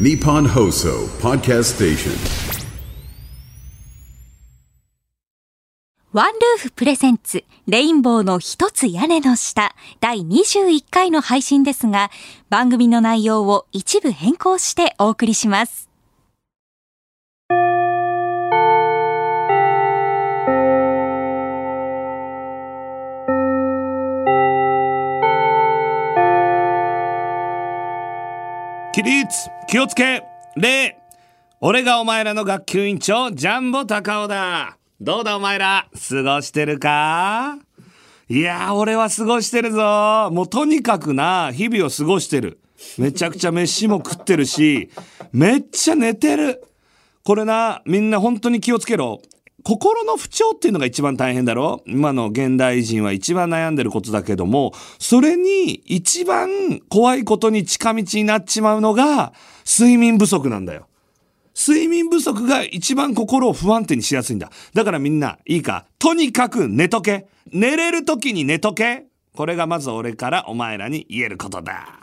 ニッポン放送 Podcast Station ワンルーフ presents、レインボーの一つ屋根の下、第21回の配信ですが、番組の内容を一部変更してお送りします。起立。気をつけ。礼。俺がお前らの学級委員長ジャンボ高尾だ。どうだお前ら過ごしてるか？いやー俺は過ごしてるぞ。もうとにかくな日々を過ごしてる。めちゃくちゃ飯も食ってるしめっちゃ寝てる。これなみんな本当に気をつけろ。心の不調っていうのが一番大変だろ？今の現代人は一番悩んでることだけども、それに一番怖いことに近道になっちまうのが睡眠不足なんだよ。睡眠不足が一番心を不安定にしやすいんだ。だからみんな、いいか、とにかく寝とけ。寝れる時に寝とけ。これがまず俺からお前らに言えることだ。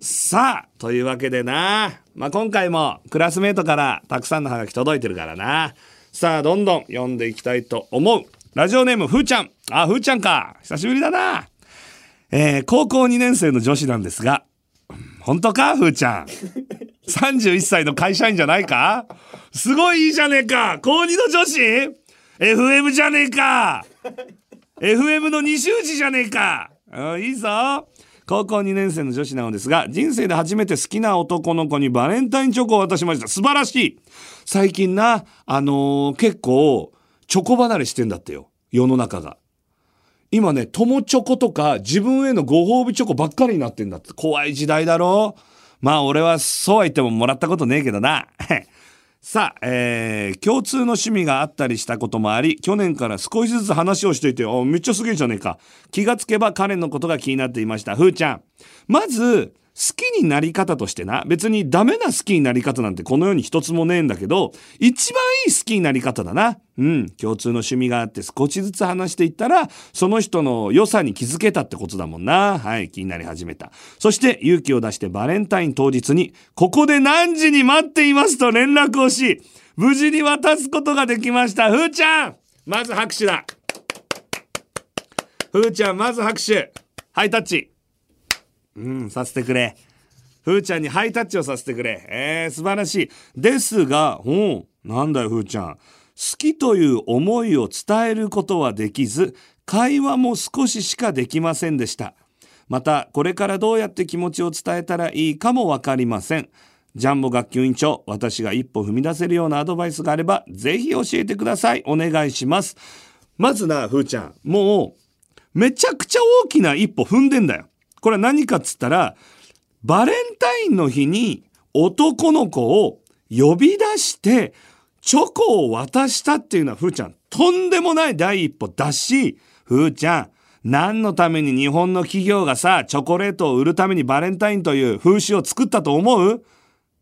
さあ、というわけでな。まあ、今回もクラスメートからたくさんのハガキ届いてるからな。さあ、どんどん読んでいきたいと思う。ラジオネーム、ふーちゃん。あ、ふーちゃんか。久しぶりだな。えー、高校2年生の女子なんですが、本当かふーちゃん？31歳の会社員じゃないか？すごいいいじゃねえか。高2の女子 ?FM じゃねえか。FM の二周時じゃねえか。あいいぞ。高校2年生の女子なのですが、人生で初めて好きな男の子にバレンタインチョコを渡しました。素晴らしい。最近な、あのー結構、チョコ離れしてんだってよ。世の中が。今ね、友チョコとか自分へのご褒美チョコばっかりになってんだって。怖い時代だろまあ俺はそうは言ってももらったことねえけどな。さあ、えー、共通の趣味があったりしたこともあり、去年から少しずつ話をしていて、あ、めっちゃすげえじゃねえか。気がつけば彼のことが気になっていました。ふーちゃん。まず、好きになり方としてな、別にダメな好きになり方なんてこの世に一つもねえんだけど、一番いい好きになり方だな。うん、共通の趣味があって少しずつ話していったら、その人の良さに気づけたってことだもんな。はい、気になり始めた。そして勇気を出してバレンタイン当日に、ここで何時に待っていますと連絡をし、無事に渡すことができました。ふーちゃんまず拍手だ。ふーちゃん、まず拍手。ハイタッチ。うん、させてくれ。ふーちゃんにハイタッチをさせてくれ。えー、素晴らしい。ですが、うん、なんだよ、ふーちゃん。好きという思いを伝えることはできず、会話も少ししかできませんでした。また、これからどうやって気持ちを伝えたらいいかもわかりません。ジャンボ学級委員長、私が一歩踏み出せるようなアドバイスがあれば、ぜひ教えてください。お願いします。まずな、ふーちゃん、もう、めちゃくちゃ大きな一歩踏んでんだよ。これは何かっつったら、バレンタインの日に男の子を呼び出して、チョコを渡したっていうのは、ふーちゃん、とんでもない第一歩だし、ふーちゃん、何のために日本の企業がさ、チョコレートを売るためにバレンタインという風習を作ったと思う？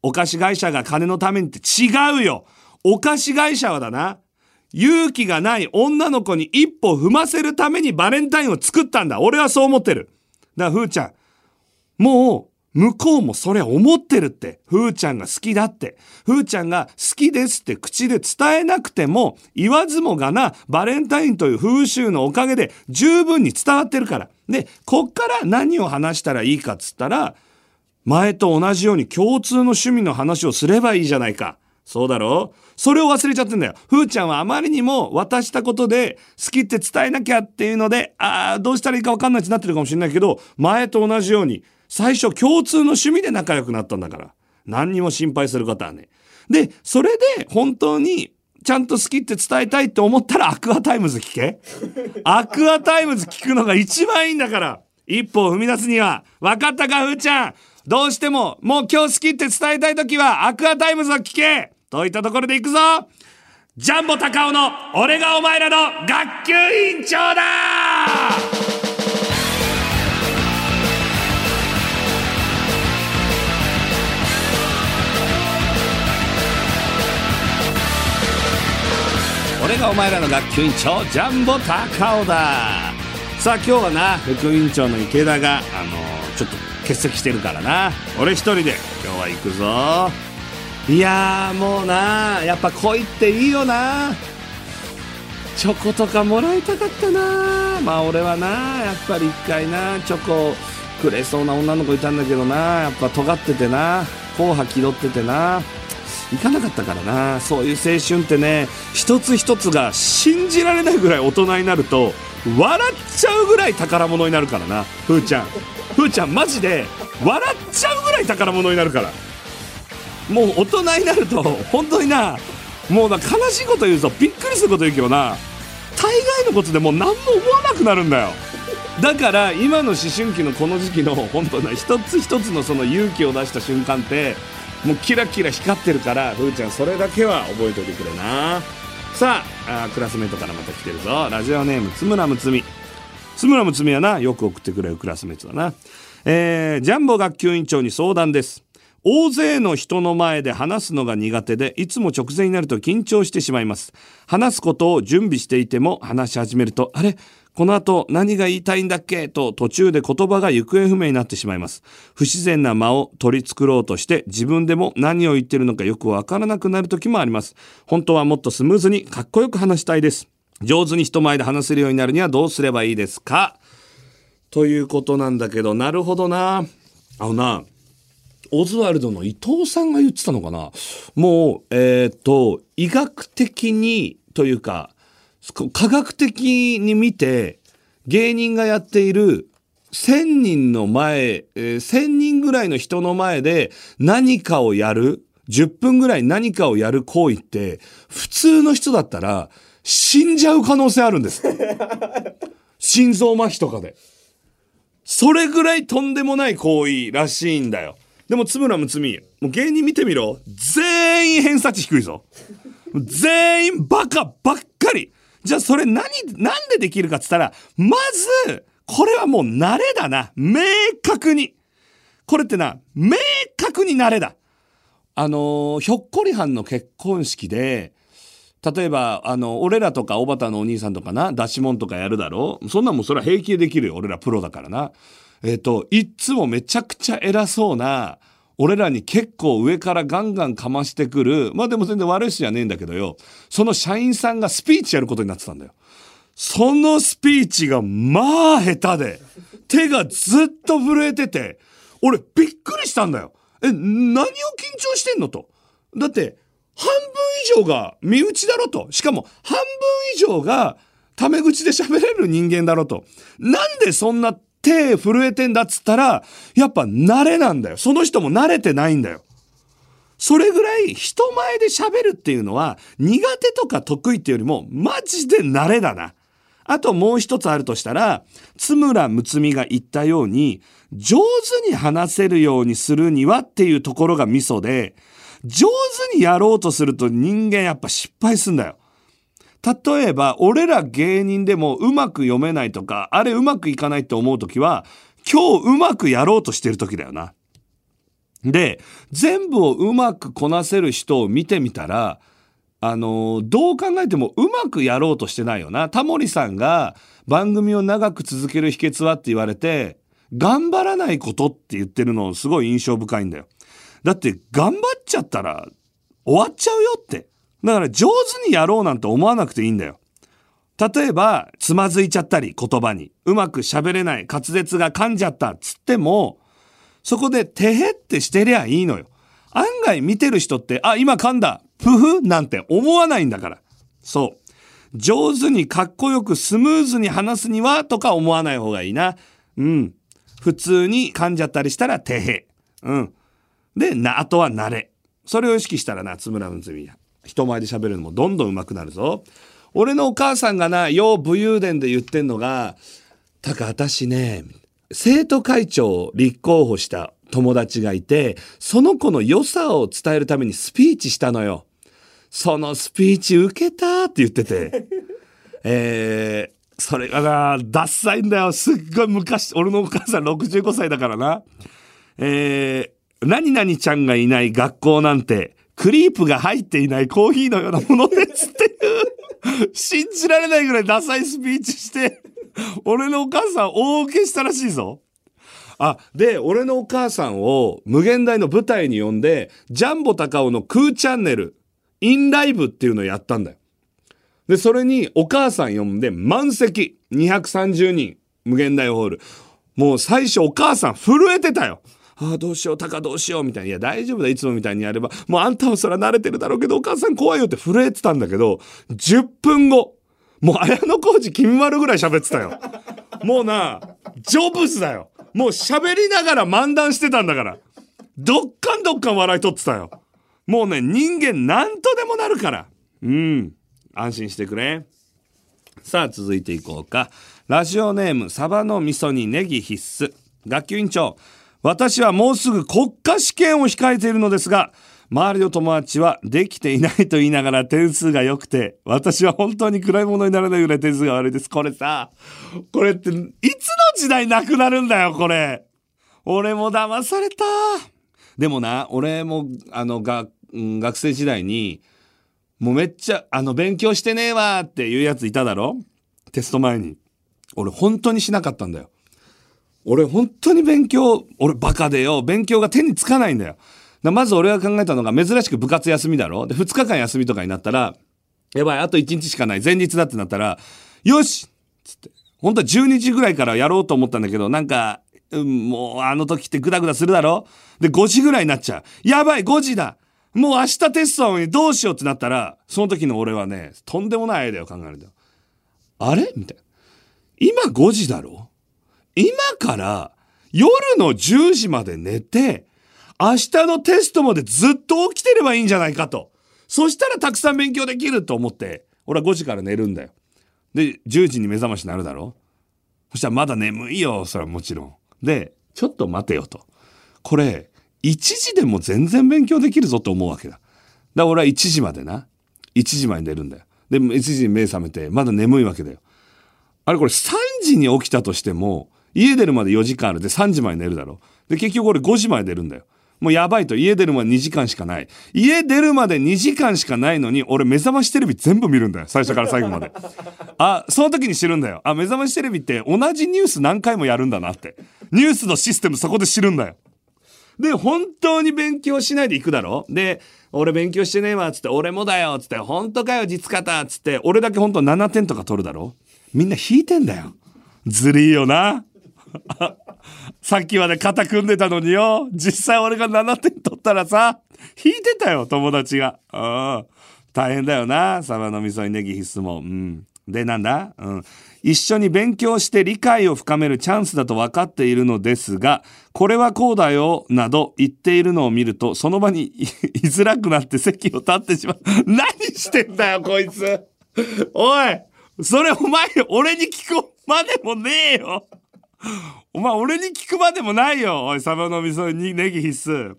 お菓子会社が金のためにって違うよお菓子会社はだな、勇気がない女の子に一歩踏ませるためにバレンタインを作ったんだ。俺はそう思ってる。だから、ふーちゃん、もう、向こうもそれ思ってるって。ふーちゃんが好きだって。ふーちゃんが好きですって口で伝えなくても、言わずもがな、バレンタインという風習のおかげで十分に伝わってるから。で、こっから何を話したらいいかっつったら、前と同じように共通の趣味の話をすればいいじゃないか。そうだろ？それを忘れちゃってんだよ。ふーちゃんはあまりにも渡したことで好きって伝えなきゃっていうので、ああ、どうしたらいいか分かんないってなってるかもしれないけど、前と同じように、最初共通の趣味で仲良くなったんだから。何にも心配することはね。で、それで本当にちゃんと好きって伝えたいって思ったら Aqua Timez 聞け。Aqua Timez 聞くのが一番いいんだから。一歩を踏み出すには。分かったか、ふーちゃん？どうしても、もう今日好きって伝えたいときは、 Aqua Timez を聞けといったところでいくぞ。ジャンボ高尾の、俺がお前らの学級委員長だ。俺がお前らの学級委員長ジャンボ高尾だ。さあ今日はな副委員長の池田があのちょっと欠席してるからな。俺一人で今日は行くぞ。いやーもうなやっぱ恋っていいよな。チョコとかもらいたかったな。まあ俺はなやっぱり一回なチョコくれそうな女の子いたんだけどな。やっぱ尖っててな硬派気取っててな。行かなかったからな。そういう青春ってね一つ一つが信じられないぐらい大人になると笑っちゃうぐらい宝物になるからなふーちゃん。ふーちゃんマジで笑っちゃうぐらい宝物になるから。もう大人になると本当になもうな悲しいこと言うぞ。びっくりすること言うけどな大概のことでもう何も思わなくなるんだよ。だから今の思春期のこの時期の本当な一つ一つのその勇気を出した瞬間ってもうキラキラ光ってるからふーちゃんそれだけは覚えておいてくれな。さああクラスメートからまた来てるぞ。ラジオネーム津村睦美津村睦美はなよく送ってくれるクラスメートだな。えー、ジャンボ学級委員長に相談です。大勢の人の前で話すのが苦手でいつも直前になると緊張してしまいます。話すことを準備していても話し始めるとあれ？この後何が言いたいんだっけ？と途中で言葉が行方不明になってしまいます。不自然な間を取り繕ろうとして自分でも何を言ってるのかよくわからなくなる時もあります。本当はもっとスムーズにかっこよく話したいです。上手に人前で話せるようになるにはどうすればいいですか？ということなんだけどなるほどな。あのなオズワルドの伊藤さんが言ってたのかな？もう、えっ、と、医学的にというか、科学的に見て、芸人がやっている1000人の前、えー、1000人ぐらいの人の前で何かをやる、10分ぐらい何かをやる行為って、普通の人だったら死んじゃう可能性あるんです。心臓麻痺とかで。それぐらいとんでもない行為らしいんだよ。でも、津村睦美、もう芸人見てみろ。全員偏差値低いぞ。全員バカばっかり。じゃあそれ何、なんでできるかっつったら、まず、これはもう慣れだな。明確に。これってな、明確に慣れだ。あの、ひょっこりはんの結婚式で、例えば、あの、俺らとか、おばたのお兄さんとかな、出し物とかやるだろそんなんもそれは平気でできるよ。俺らプロだからな。えっ、ー、と、いつもめちゃくちゃ偉そうな、俺らに結構上からガンガンかましてくる、まあでも全然悪い人じゃねえんだけどよ、その社員さんがスピーチやることになってたんだよ。そのスピーチがまあ下手で、手がずっと震えてて、俺びっくりしたんだよ。え、何を緊張してんのと。だって、半分以上が身内だろと。しかも半分以上がタメ口で喋れる人間だろと。なんでそんな手震えてんだっつったら、やっぱ慣れなんだよ。その人も慣れてないんだよ。それぐらい人前で喋るっていうのは苦手とか得意っていうよりもマジで慣れだな。あともう一つあるとしたら、津村睦美が言ったように、上手に話せるようにするにはっていうところがミソで、上手にやろうとすると人間やっぱ失敗すんだよ。例えば、俺ら芸人でもうまく読めないとか、あれうまくいかないって思うときは、今日うまくやろうとしてる時だよな。で、全部をうまくこなせる人を見てみたら、あの、どう考えてもうまくやろうとしてないよな。タモリさんが番組を長く続ける秘訣はって言われて、頑張らないことって言ってるのすごい印象深いんだよ。だって頑張っちゃったら終わっちゃうよって。だから上手にやろうなんて思わなくていいんだよ。例えば、つまずいちゃったり言葉に、うまく喋れない、滑舌が噛んじゃったつっても、そこでてへってしてりゃいいのよ。案外見てる人って、あ、今噛んだ、プフなんて思わないんだから。そう。上手にかっこよくスムーズに話すにはとか思わない方がいいな。うん。普通に噛んじゃったりしたらてへ。うん。で、な、あとは慣れ。それを意識したらな、津村睦美。人前で喋るのもどんどん上手くなるぞ。俺のお母さんがな、よう武勇伝で言ってんのが、たか、私ね、生徒会長を立候補した友達がいて、その子の良さを伝えるためにスピーチしたのよ。そのスピーチ受けたって言ってて。えー、それがな、ダッサいんだよ。すっごい昔、俺のお母さん65歳だからな。えー、何々ちゃんがいない学校なんて、クリープが入っていないコーヒーのようなものですっていう、信じられないぐらいダサいスピーチして、俺のお母さん大受けしたらしいぞ。あ、で、俺のお母さんを無限大の舞台に呼んで、ジャンボ高尾のクーチャンネル、インライブっていうのをやったんだよ。で、それにお母さん呼んで満席、230人、無限大ホール。もう最初お母さん震えてたよ。ああ、どうしよう、タカどうしよう、みたいな。いや、大丈夫だ、いつもみたいにやれば。もうあんたはそら慣れてるだろうけど、お母さん怖いよって震えてたんだけど、10分後、もう綾小路金丸ぐらい喋ってたよ。もうな、ジョブズだよ。もう喋りながら漫談してたんだから。どっかんどっかん笑い取ってたよ。もうね、人間なんとでもなるから。うん。安心してくれ。さあ、続いていこうか。ラジオネーム、サバの味噌にネギ必須。学級委員長、私はもうすぐ国家試験を控えているのですが、周りの友達はできていないと言いながら点数が良くて、私は本当に暗いものにならないぐらい点数が悪いです。これさ、これっていつの時代なくなるんだよ、これ。俺も騙された。でもな、俺も、あの、が、学生時代に、もうめっちゃ、あの、勉強してねえわっていうやついただろ？テスト前に。俺本当にしなかったんだよ。俺本当に勉強、俺バカでよ、勉強が手につかないんだよ。だまず俺が考えたのが珍しく部活休みだろ。で、2日間休みとかになったら、やばい、あと1日しかない、前日だってなったら、よし!つって、本当は12時ぐらいからやろうと思ったんだけど、なんか、うん、もうあの時ってグダグダするだろ？で、5時ぐらいになっちゃう。やばい、5時だ。もう明日テストなのにどうしようってなったら、その時の俺はね、とんでもないアイデアを考えるんだよ。あれ？みたいな。今5時だろ？今から夜の10時まで寝て、明日のテストまでずっと起きてればいいんじゃないかと。そしたらたくさん勉強できると思って、俺は5時から寝るんだよ。で、10時に目覚ましになるだろそしたらまだ眠いよ、それはもちろん。で、ちょっと待てよと。これ、1時でも全然勉強できるぞと思うわけだ。だから俺は1時までな。1時まで寝るんだよ。で、1時に目覚めて、まだ眠いわけだよ。あれこれ3時に起きたとしても、家出るまで4時間あるで3時まで寝るだろ。で、結局俺5時まで出るんだよ。もうやばいと家出るまで2時間しかない。家出るまで2時間しかないのに、俺目覚ましテレビ全部見るんだよ。最初から最後まで。あ、その時に知るんだよ。あ、目覚ましテレビって同じニュース何回もやるんだなって。ニュースのシステムそこで知るんだよ。で、本当に勉強しないで行くだろで、俺勉強してねえわ、つって、俺もだよ、つって、本当かよ、実方、つって、俺だけ本当7点とか取るだろみんな引いてんだよ。ずりーよな。さっきまで肩組んでたのによ。実際俺が7点取ったらさ、引いてたよ、友達が。大変だよな。サバの味噌にネギ必須も。うん。で、なんだ？うん。一緒に勉強して理解を深めるチャンスだと分かっているのですが、これはこうだよ、など言っているのを見ると、その場に 居づらくなって席を立ってしまう。何してんだよ、こいつ。おいそれお前、俺に聞くまでもねえよ。お前、俺に聞くまでもないよ。おい、サバの味噌にネギ必須。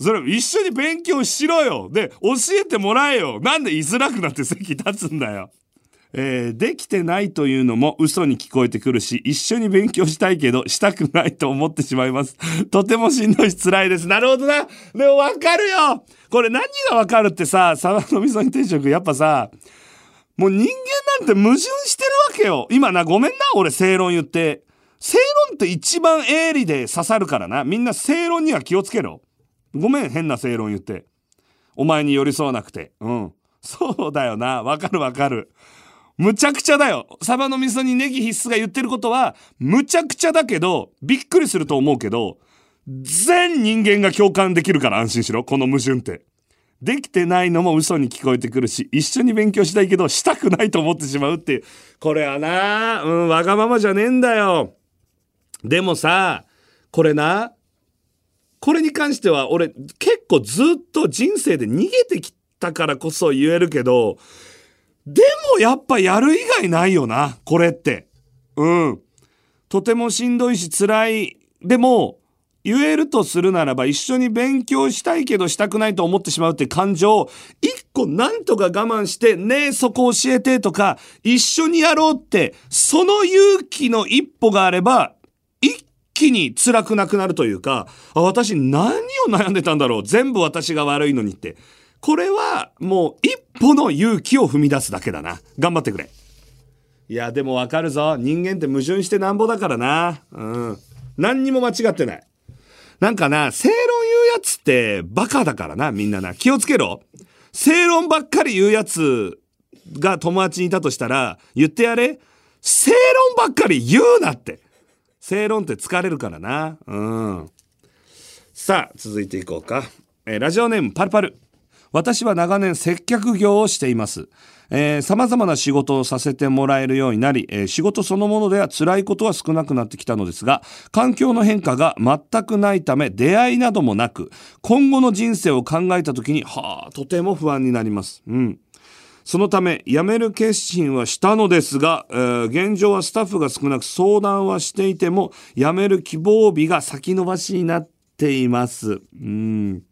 それ一緒に勉強しろよ。で、教えてもらえよ。なんで居づらくなって席立つんだよ。えーできてないというのも嘘に聞こえてくるし、一緒に勉強したいけど、したくないと思ってしまいます。とてもしんどいし辛いです。なるほどな。でもわかるよ。これ何がわかるってさ、サバの味噌煮定食、やっぱさ、もう人間なんて矛盾してるわけよ。今な、ごめんな、俺正論言って。正論って一番鋭利で刺さるからな。みんな正論には気をつけろ。ごめん、変な正論言って。お前に寄り添わなくて。うん。そうだよな。わかるわかる。むちゃくちゃだよ。サバの味噌にネギ必須が言ってることは、むちゃくちゃだけど、びっくりすると思うけど、全人間が共感できるから安心しろ。この矛盾って。できてないのも嘘に聞こえてくるし、一緒に勉強したいけど、したくないと思ってしまうっていう。これはな、うん、わがままじゃねえんだよ。でもさ、これな、これに関しては俺結構ずっと人生で逃げてきたからこそ言えるけど、でもやっぱやる以外ないよな、これって。うん。とてもしんどいし辛い。でも、言えるとするならば一緒に勉強したいけどしたくないと思ってしまうって感情を一個なんとか我慢してねえそこ教えてとか一緒にやろうってその勇気の一歩があれば気に辛くなくなるというかあ私何を悩んでたんだろう全部私が悪いのにってこれはもう一歩の勇気を踏み出すだけだな頑張ってくれいやでもわかるぞ人間って矛盾してなんぼだからなうん何にも間違ってない。なんかな、正論言うやつってバカだからな、みんなな。気をつけろ。正論ばっかり言うやつが友達にいたとしたら、言ってやれ。正論ばっかり言うなって。正論って疲れるからな。うん。さあ、続いていこうか。えーラジオネームパルパル。私は長年接客業をしています。えー、様々な仕事をさせてもらえるようになり、えー仕事そのものでは辛いことは少なくなってきたのですが、環境の変化が全くないため、出会いなどもなく、今後の人生を考えた時に、はあ、とても不安になります。うん。そのため、辞める決心はしたのですが、えー現状はスタッフが少なく相談はしていても、辞める希望日が先延ばしになっています。うん。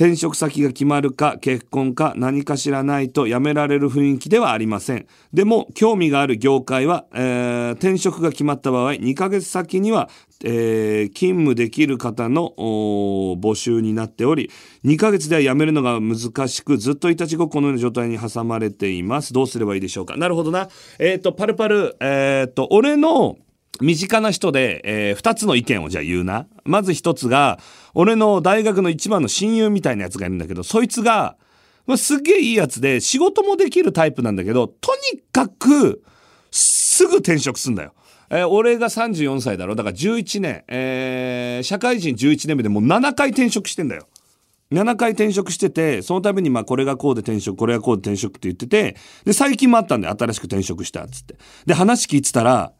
転職先が決まるか結婚か何かしらないと辞められる雰囲気ではありません。でも興味がある業界は、えー転職が決まった場合2ヶ月先には、えー勤務できる方の募集になっており2ヶ月では辞めるのが難しくずっといたちごこのような状態に挟まれています。どうすればいいでしょうか。なるほどな。えっ、とパルパルえっ、と俺の身近な人で、えー二つの意見をじゃあ言うな。まず一つが、俺の大学の一番の親友みたいなやつがいるんだけど、そいつが、ま、すっげえいいやつで、仕事もできるタイプなんだけど、とにかく、すぐ転職すんだよ。えー俺が34歳だろだから11年、えー社会人11年目でもう7回転職してんだよ。7回転職してて、その度にまあこれがこうで転職、これがこうで転職って言ってて、で、最近もあったんで新しく転職したつって。で、話聞いてたら、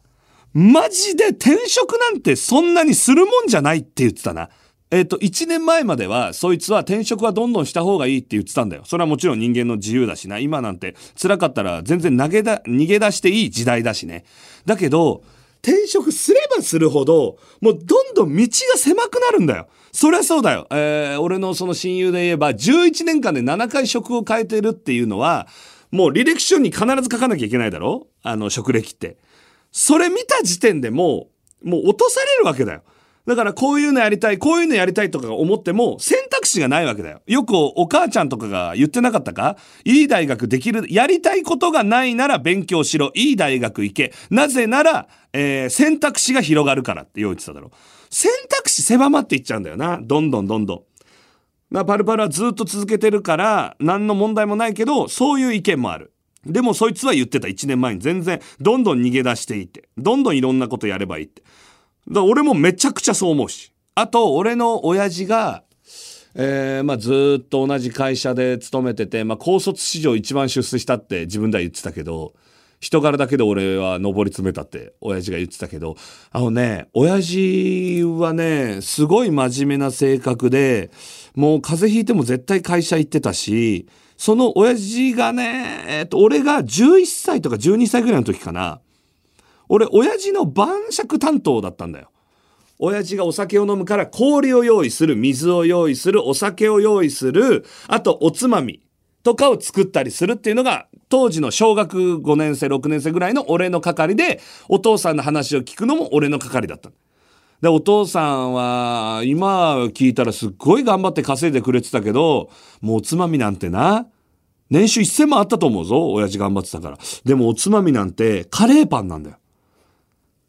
マジで転職なんてそんなにするもんじゃないって言ってたな。えっ、と、1年前までは、そいつは転職はどんどんした方がいいって言ってたんだよ。それはもちろん人間の自由だしな。今なんて辛かったら全然投げだ、逃げ出していい時代だしね。だけど、転職すればするほど、もうどんどん道が狭くなるんだよ。そりゃそうだよ。えー俺のその親友で言えば、11年間で7回職を変えてるっていうのは、もう履歴書に必ず書かなきゃいけないだろ？あの、職歴って。それ見た時点でもう、もう落とされるわけだよ。だからこういうのやりたい、こういうのやりたいとか思っても選択肢がないわけだよ。よくお母ちゃんとかが言ってなかったか？いい大学できる、やりたいことがないなら勉強しろ。いい大学行け。なぜなら、えー選択肢が広がるからって言ってただろ。選択肢狭まっていっちゃうんだよな。どんどんどんどん。なパルパルはずっと続けてるから何の問題もないけどそういう意見もあるでもそいつは言ってた。1年前に。全然どんどん逃げ出していって。どんどんいろんなことやればいいって。だ俺もめちゃくちゃそう思うし。あと俺の親父がえーまあ、ずっと同じ会社で勤めてて、まあ、高卒史上一番出世したって自分では言ってたけど人柄だけで俺は上り詰めたって親父が言ってたけどあのね親父はねすごい真面目な性格でもう風邪ひいても絶対会社行ってたしその親父がね、えっと俺が11歳とか12歳ぐらいの時かな俺親父の晩酌担当だったんだよ。親父がお酒を飲むから氷を用意する、水を用意する、お酒を用意する、あとおつまみとかを作ったりするっていうのが、当時の小学5年生、6年生ぐらいの俺の係で、お父さんの話を聞くのも俺の係だった。で、お父さんは、今聞いたらすっごい頑張って稼いでくれてたけど、もうおつまみなんてな、年収1000万あったと思うぞ、親父頑張ってたから。でもおつまみなんてカレーパンなんだよ。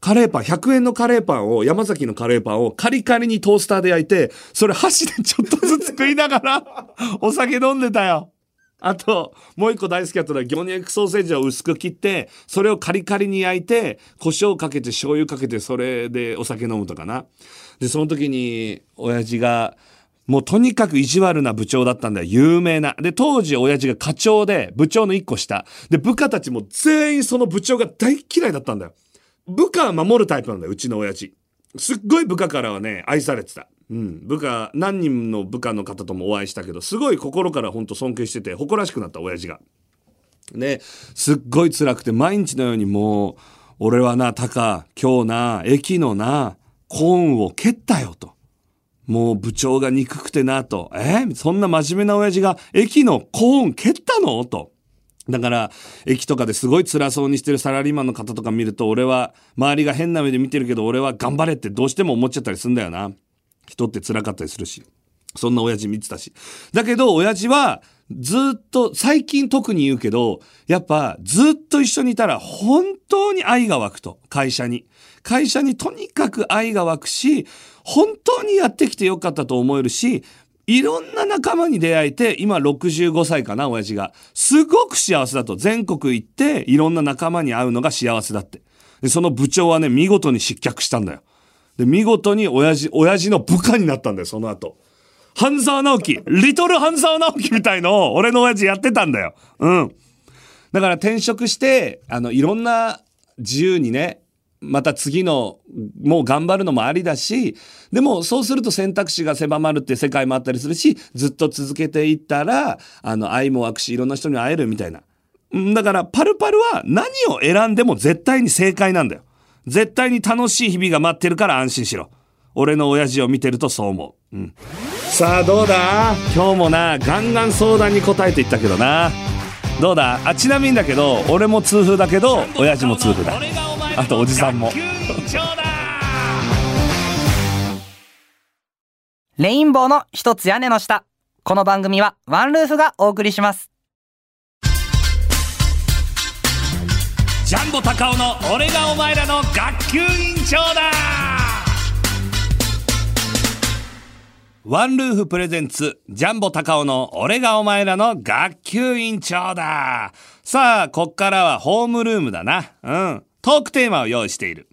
カレーパン、100円のカレーパンを、山崎のカレーパンをカリカリにトースターで焼いて、それ箸でちょっとずつ食いながら、お酒飲んでたよ。あと、もう一個大好きだったのは、魚肉ソーセージを薄く切って、それをカリカリに焼いて、胡椒かけて醤油かけて、それでお酒飲むとかな。で、その時に、親父が、もうとにかく意地悪な部長だったんだよ。有名な。で、当時親父が課長で、部長の一個下。で、部下たちも全員その部長が大嫌いだったんだよ。部下は守るタイプなんだよ、うちの親父。すっごい部下からはね、愛されてた。うん。部下、何人の部下の方ともお会いしたけど、すごい心から本当尊敬してて、誇らしくなった親父が。ね、すっごい辛くて、毎日のようにもう、俺はな、タカ、今日な、駅のな、コーンを蹴ったよと。もう部長が憎くてなと。え？そんな真面目な親父が駅のコーン蹴ったの？と。だから、駅とかですごい辛そうにしてるサラリーマンの方とか見ると、俺は、周りが変な目で見てるけど、俺は頑張れってどうしても思っちゃったりすんだよな。人って辛かったりするし。そんな親父見てたし。だけど、親父は、ずっと、最近特に言うけど、やっぱ、ずっと一緒にいたら、本当に愛が湧くと。会社に。会社にとにかく愛が湧くし、本当にやってきてよかったと思えるし、いろんな仲間に出会えて、今65歳かな、親父が。すごく幸せだと。全国行って、いろんな仲間に会うのが幸せだって。で、その部長はね、見事に失脚したんだよ。で、見事に親父、親父の部下になったんだよ、その後。半沢直樹、リトル半沢直樹みたいのを俺の親父やってたんだよ。うん。だから転職して、あの、いろんな自由にね、また次の、もう頑張るのもありだし、でもそうすると選択肢が狭まるって世界もあったりするし、ずっと続けていったら、あの、愛も湧くし、いろんな人に会えるみたいな。だから、パルパルは何を選んでも絶対に正解なんだよ。絶対に楽しい日々が待ってるから安心しろ。俺の親父を見てるとそう思う。うん。さあどうだ？今日もなガンガン相談に答えていったけどなどうだ？あちなみにだけど俺も痛風だけど親父も痛風だあとおじさんもレインボーの一つ屋根の下この番組はワンルーフがお送りしますジャンボ高尾の俺がお前らの学級委員長だワンルーフプレゼンツ、ジャンボ高尾の俺がお前らの学級委員長だ。さあ、こっからはホームルームだな。うん。トークテーマを用意している。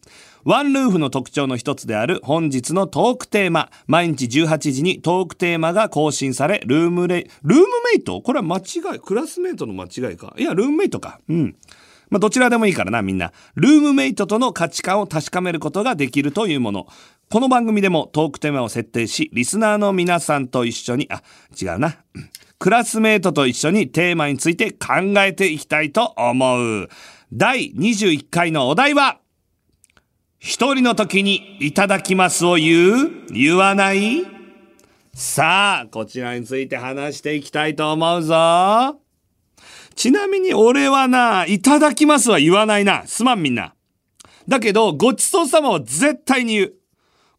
ワンルーフの特徴の一つである本日のトークテーマ。毎日18時にトークテーマが更新され、ルームレイ、ルームメイト？これは間違い、クラスメイトの間違いか？いや、ルームメイトか。うん。まあ、どちらでもいいからな、みんな。ルームメイトとの価値観を確かめることができるというもの。この番組でもトークテーマを設定し、リスナーの皆さんと一緒に、あ、違うな。クラスメートと一緒にテーマについて考えていきたいと思う。第21回のお題は、一人の時にいただきますを言う言わない？さあ、こちらについて話していきたいと思うぞ。ちなみに俺はな、いただきますは言わないな。すまんみんな。だけど、ごちそうさまは絶対に言う。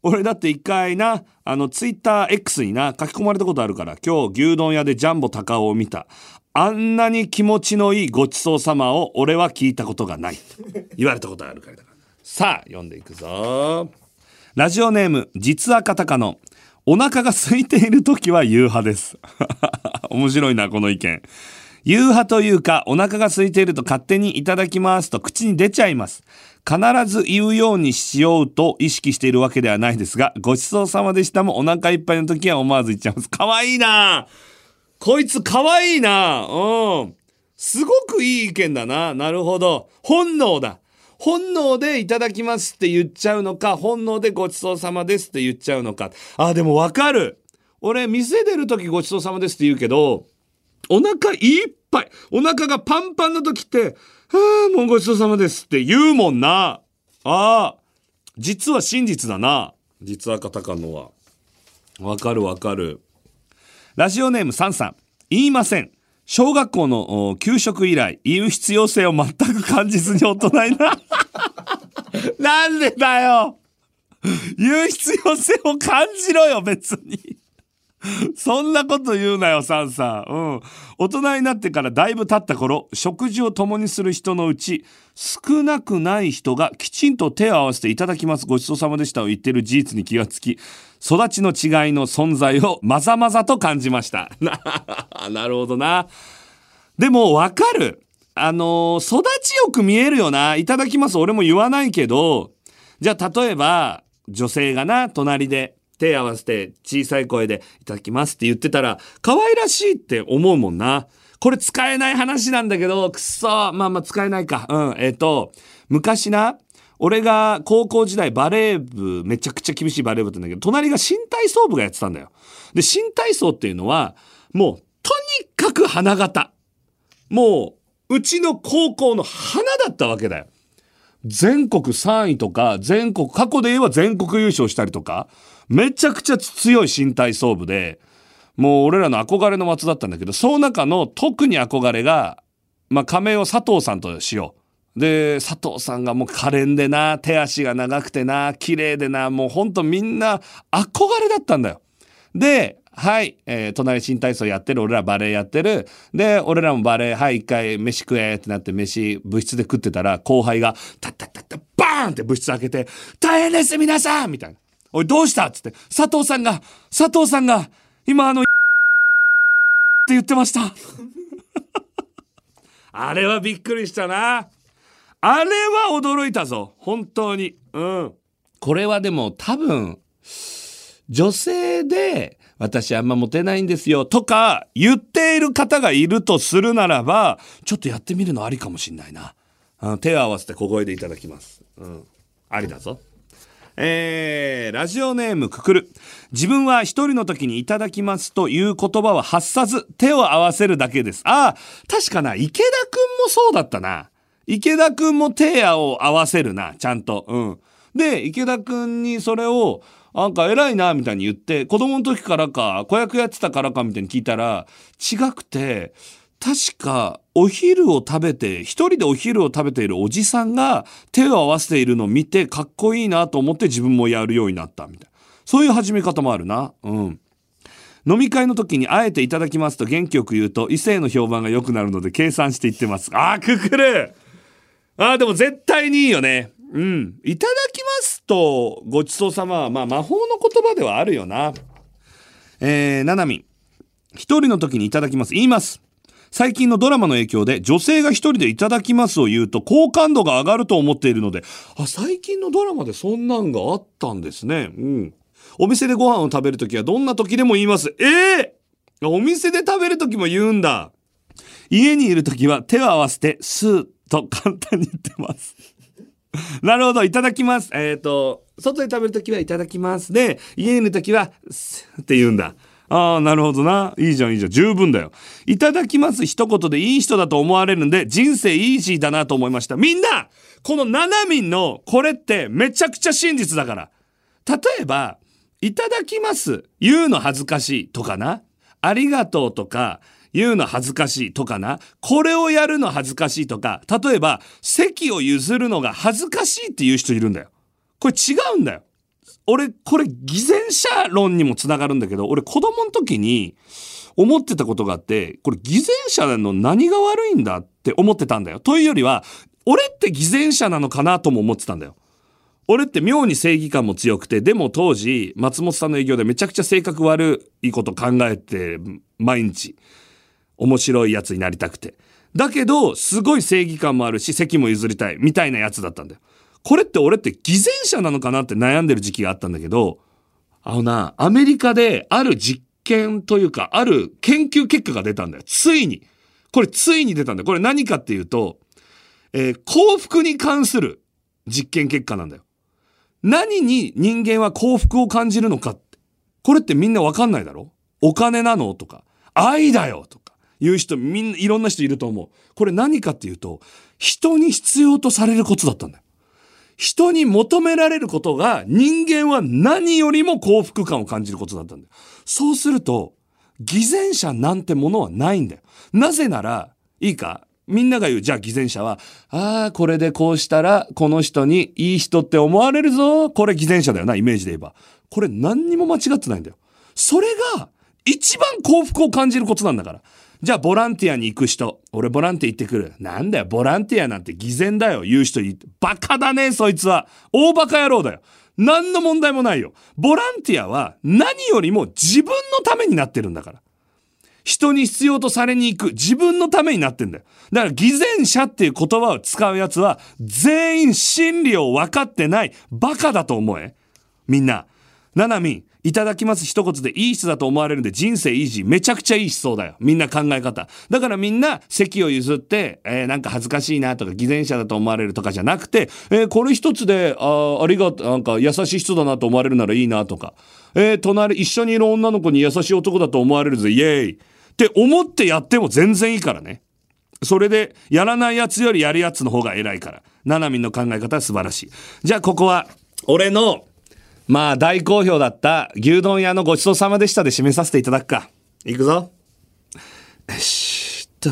俺だって一回な、あの、ツイッター X にな、書き込まれたことあるから、今日牛丼屋でジャンボ高尾を見た。あんなに気持ちのいいごちそうさまを俺は聞いたことがない。言われたことあるからだから。さあ、読んでいくぞ。ラジオネーム、実はカタカノ。お腹が空いている時は夕派です。面白いな、この意見。夕派というか、お腹が空いていると勝手にいただきますと口に出ちゃいます。必ず言うようにしようと意識しているわけではないですが、ごちそうさまでしたもお腹いっぱいの時は思わず言っちゃいます。かわいいなこいつかわいいなうん。すごくいい意見だな。なるほど。本能だ。本能でいただきますって言っちゃうのか、本能でごちそうさまですって言っちゃうのか。あ、でもわかる。俺、店出る時ごちそうさまですって言うけど、お腹いっぱい、お腹がパンパンの時って、ああ、もうごちそうさまですって言うもんな。ああ、実は真実だな。実はカタカナは。わかるわかる。ラジオネームサンさん。言いません。小学校の給食以来、言う必要性を全く感じずに大人にな。なんでだよ言う必要性を感じろよ、別に。そんなこと言うなよ、サンさん。うん。大人になってからだいぶ経った頃、食事を共にする人のうち、少なくない人がきちんと手を合わせていただきます、ごちそうさまでしたを言ってる事実に気がつき、育ちの違いの存在をまざまざと感じました。なるほどな。でも、わかる。あのー、育ちよく見えるよな。いただきます、俺も言わないけど、じゃあ例えば、女性がな、隣で、手合わせて小さい声でいただきますって言ってたら可愛らしいって思うもんな。これ使えない話なんだけど、くっそまあまあ使えないか。うん。えっ、ー、と、昔な、俺が高校時代バレー部、めちゃくちゃ厳しいバレー部ってんだけど、隣が新体操部がやってたんだよ。で、新体操っていうのは、もう、とにかく花形。もう、うちの高校の花だったわけだよ。全国3位とか、全国、過去で言えば全国優勝したりとか、めちゃくちゃ強い新体操部で、もう俺らの憧れの松だったんだけど、その中の特に憧れが、まあ仮名を佐藤さんとしよう。で、佐藤さんがもう可憐でな、手足が長くてな、綺麗でな、もうほんとみんな憧れだったんだよ。で、はい、えー隣新体操やってる、俺らバレエやってる。で、俺らもバレエ、はい、一回飯食えってなって飯、部室で食ってたら、後輩が、タッタッタッタッ、バーンって部室開けて、大変です、皆さんみたいな。おい、どうしたつって、佐藤さんが、佐藤さんが、今あの、って言ってました。あれはびっくりしたな。あれは驚いたぞ。本当に。うん。これはでも多分、女性で、私あんまモテないんですよ、とか言っている方がいるとするならば、ちょっとやってみるのありかもしんないな。あの手を合わせて小声でいただきます。うん。ありだぞ。えー、ラジオネームくくる。自分は一人の時にいただきますという言葉は発さず手を合わせるだけです。ああ、確かな、池田くんもそうだったな。池田くんも手を合わせるな、ちゃんと。うん。で、池田くんにそれを、なんか偉いな、みたいに言って、子供の時からか、子役やってたからか、みたいに聞いたら、違くて、確か、お昼を食べて、一人でお昼を食べているおじさんが手を合わせているのを見て、かっこいいなと思って自分もやるようになった、みたいな。そういう始め方もあるな。うん。飲み会の時にあえていただきますと元気よく言うと異性の評判が良くなるので計算して言ってます。あー、くくるあー、でも絶対にいいよね。うん。いただきますとごちそうさまは、まあ魔法の言葉ではあるよな。えー、ななみ。一人の時にいただきます。言います。最近のドラマの影響で女性が一人でいただきますを言うと好感度が上がると思っているので、あ、最近のドラマでそんなんがあったんですね。うん。お店でご飯を食べるときはどんな時でも言います。ええお店で食べるときも言うんだ。家にいるときは手を合わせてスーと簡単に言ってます。なるほど、いただきます。えっ、と、外で食べるときはいただきます。で、家にいるときは、って言うんだ。ああ、なるほどな。いいじゃん、いいじゃん。十分だよ。いただきます一言でいい人だと思われるんで、人生イージーだなと思いました。みんなこの7民のこれってめちゃくちゃ真実だから。例えば、いただきます。言うの恥ずかしいとかな。ありがとうとか、言うの恥ずかしいとかな。これをやるの恥ずかしいとか。例えば、席を譲るのが恥ずかしいっていう人いるんだよ。これ違うんだよ。俺、これ偽善者論にもつながるんだけど、俺子供の時に思ってたことがあって、これ偽善者の何が悪いんだって思ってたんだよ。というよりは、俺って偽善者なのかなとも思ってたんだよ。俺って妙に正義感も強くて、でも当時、松本さんの営業でめちゃくちゃ性格悪いこと考えて、毎日、面白いやつになりたくて。だけど、すごい正義感もあるし、席も譲りたい、みたいなやつだったんだよ。これって俺って偽善者なのかなって悩んでる時期があったんだけど、あのな、アメリカである実験というか、ある研究結果が出たんだよ。ついに。これついに出たんだよ。これ何かっていうと、えー幸福に関する実験結果なんだよ。何に人間は幸福を感じるのかって。これってみんなわかんないだろ？お金なの？とか、愛だよ？とか、いう人みんな、いろんな人いると思う。これ何かっていうと、人に必要とされることだったんだよ。人に求められることが人間は何よりも幸福感を感じることだったんだよ。そうすると、偽善者なんてものはないんだよ。なぜなら、いいか？みんなが言う、じゃあ偽善者は、ああ、これでこうしたら、この人にいい人って思われるぞ。これ偽善者だよな、イメージで言えば。これ何にも間違ってないんだよ。それが、一番幸福を感じることなんだから。じゃあ、ボランティアに行く人。俺、ボランティア行ってくる。なんだよ、ボランティアなんて偽善だよ、言う人い。バカだね、そいつは。大バカ野郎だよ。何の問題もないよ。ボランティアは何よりも自分のためになってるんだから。人に必要とされに行く自分のためになってんだよ。だから偽善者っていう言葉を使うやつは全員真理を分かってないバカだと思え。みんな。ななみん、いただきます一言でいい人だと思われるんで人生イージー。めちゃくちゃいい思想だよ。みんな考え方。だからみんな席を譲って、えーなんか恥ずかしいなとか偽善者だと思われるとかじゃなくて、えーこれ一つで、あーありがとう、なんか優しい人だなと思われるならいいなとか、えー隣、一緒にいる女の子に優しい男だと思われるぜ、イエーイ。って思ってやっても全然いいからね。それで、やらないやつよりやるやつの方が偉いから。ななみんの考え方は素晴らしい。じゃあここは、俺の、まあ大好評だった牛丼屋のごちそうさまでしたで締めさせていただくか。いくぞ。よしっと。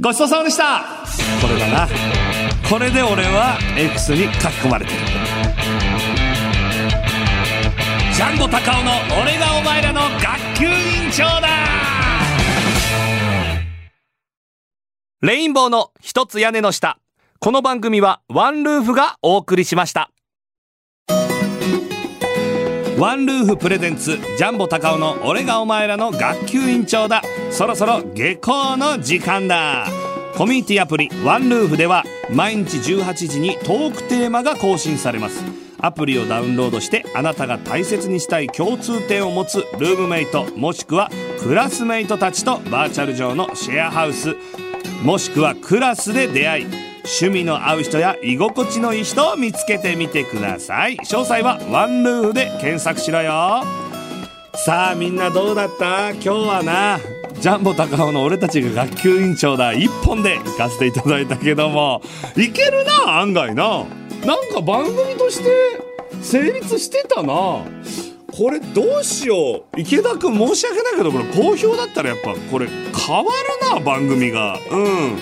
ごちそうさまでしたこれだな。これで俺は X に書き込まれてる。ジャンボ高尾の俺がお前らの員長だレインボーの一つ屋根の下この番組はワンルーフがお送りしましたワンルーフプレゼンツジャンボ高尾の俺がお前らの学級委員長だ。そろそろ下校の時間だ。コミュニティアプリワンルーフでは毎日18時にトークテーマが更新されます。アプリをダウンロードしてあなたが大切にしたい共通点を持つルームメイトもしくはクラスメイトたちとバーチャル上のシェアハウス。もしくはクラスで出会い趣味の合う人や居心地のいい人を見つけてみてください。詳細はワンルーフで検索しろよ。さあみんなどうだった？今日はなジャンボ高尾の俺たちが学級委員長だ。一本で行かせていただいたけども。いけるな案外な。なんか番組として成立してたな。これどうしよう。池田君申し訳ないけどこれ好評だったらやっぱこれ変わるな番組が。うん。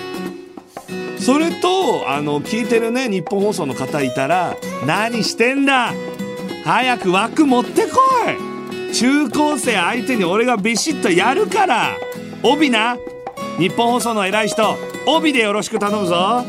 それとあの聞いてるね日本放送の方いたら何してんだ？早く枠持ってこい！中高生相手に俺がビシッとやるから！帯な！日本放送の偉い人。帯でよろしく頼むぞ。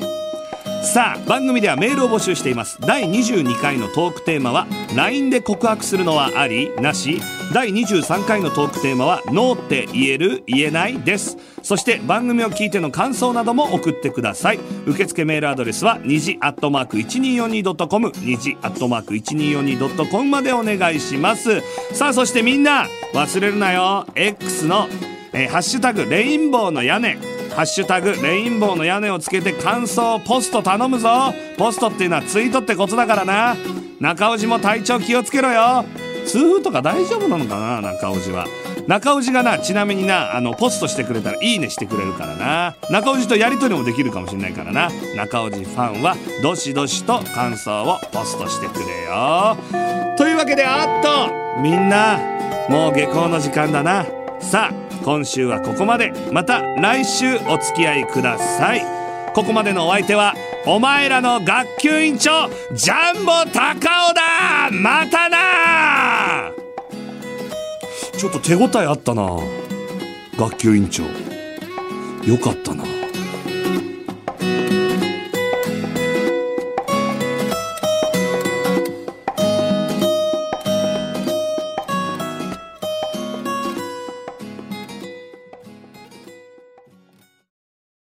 さあ番組ではメールを募集しています。第22回のトークテーマは LINE で告白するのはありなし。第23回のトークテーマはノーって言える言えないです。そして番組を聞いての感想なども送ってください。受付メールアドレスは虹アットマーク 1242.com 虹アットマーク 1242.com までお願いします。さあそしてみんな忘れるなよ。X のえーハッシュタグレインボーの屋根。ハッシュタグレインボーの屋根をつけて感想ポスト頼むぞ。ポストっていうのはツイートってことだからな。中尾路も体調気をつけろよ。痛風とか大丈夫なのかな中尾路は。中尾路がなちなみになあのポストしてくれたらいいねしてくれるからな。中尾路とやり取りもできるかもしれないからな。中尾路ファンはどしどしと感想をポストしてくれよ。というわけであっとみんなもう下校の時間だな。さあ今週はここまで。また来週お付き合いください。ここまでのお相手はお前らの学級委員長ジャンボ高尾だ。またなちょっと手応えあったな学級委員長。よかったな。